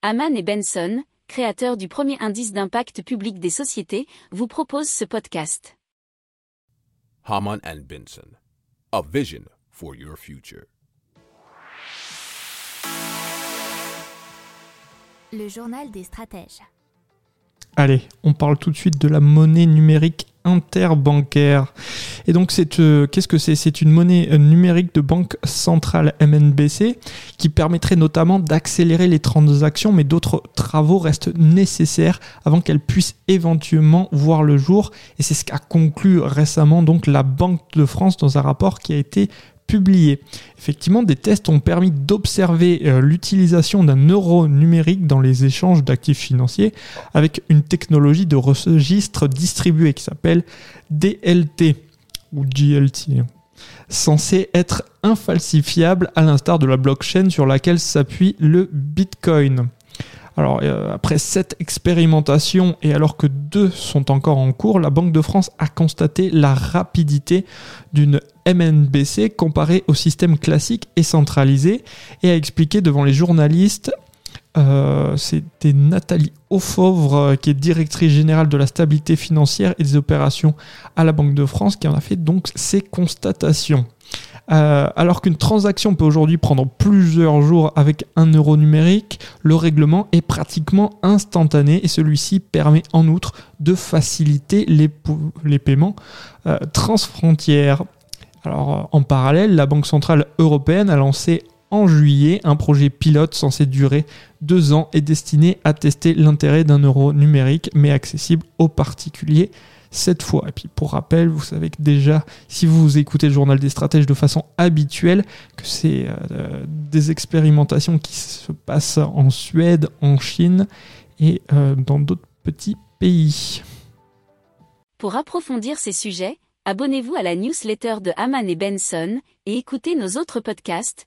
Haman et Benson, créateurs du premier indice d'impact public des sociétés, vous proposent ce podcast. Haman and Benson, a vision for your future. Le journal des stratèges. Allez, on parle tout de suite de la monnaie numérique interbancaire. Et donc, c'est euh, qu'est-ce que c'est? C'est une monnaie euh, numérique de banque centrale MNBC qui permettrait notamment d'accélérer les transactions, mais d'autres travaux restent nécessaires avant qu'elle puisse éventuellement voir le jour. Et c'est ce qu'a conclu récemment donc la Banque de France dans un rapport qui a été publié. Effectivement, des tests ont permis d'observer euh, l'utilisation d'un euro numérique dans les échanges d'actifs financiers avec une technologie de registre distribué qui s'appelle DLT ou GLT censé être infalsifiable à l'instar de la blockchain sur laquelle s'appuie le Bitcoin. Alors, euh, après cette expérimentation et alors que deux sont encore en cours, la Banque de France a constaté la rapidité d'une MNBC comparée au système classique et centralisé et a expliqué devant les journalistes euh, c'était Nathalie Aufovre, euh, qui est directrice générale de la stabilité financière et des opérations à la Banque de France, qui en a fait donc ces constatations. Euh, alors qu'une transaction peut aujourd'hui prendre plusieurs jours avec un euro numérique, le règlement est pratiquement instantané et celui-ci permet en outre de faciliter les, paiements transfrontières. Alors, en parallèle, la Banque Centrale Européenne a lancé en juillet un projet pilote censé durer deux ans et destiné à tester l'intérêt d'un euro numérique mais accessible aux particuliers cette fois. Et puis pour rappel, vous savez que déjà, si vous écoutez le journal des stratèges de façon habituelle, que c'est euh, des expérimentations qui se passent en Suède, en Chine et euh, dans d'autres petits pays. Pour approfondir ces sujets, abonnez-vous à la newsletter de Haman et Benson et écoutez nos autres podcasts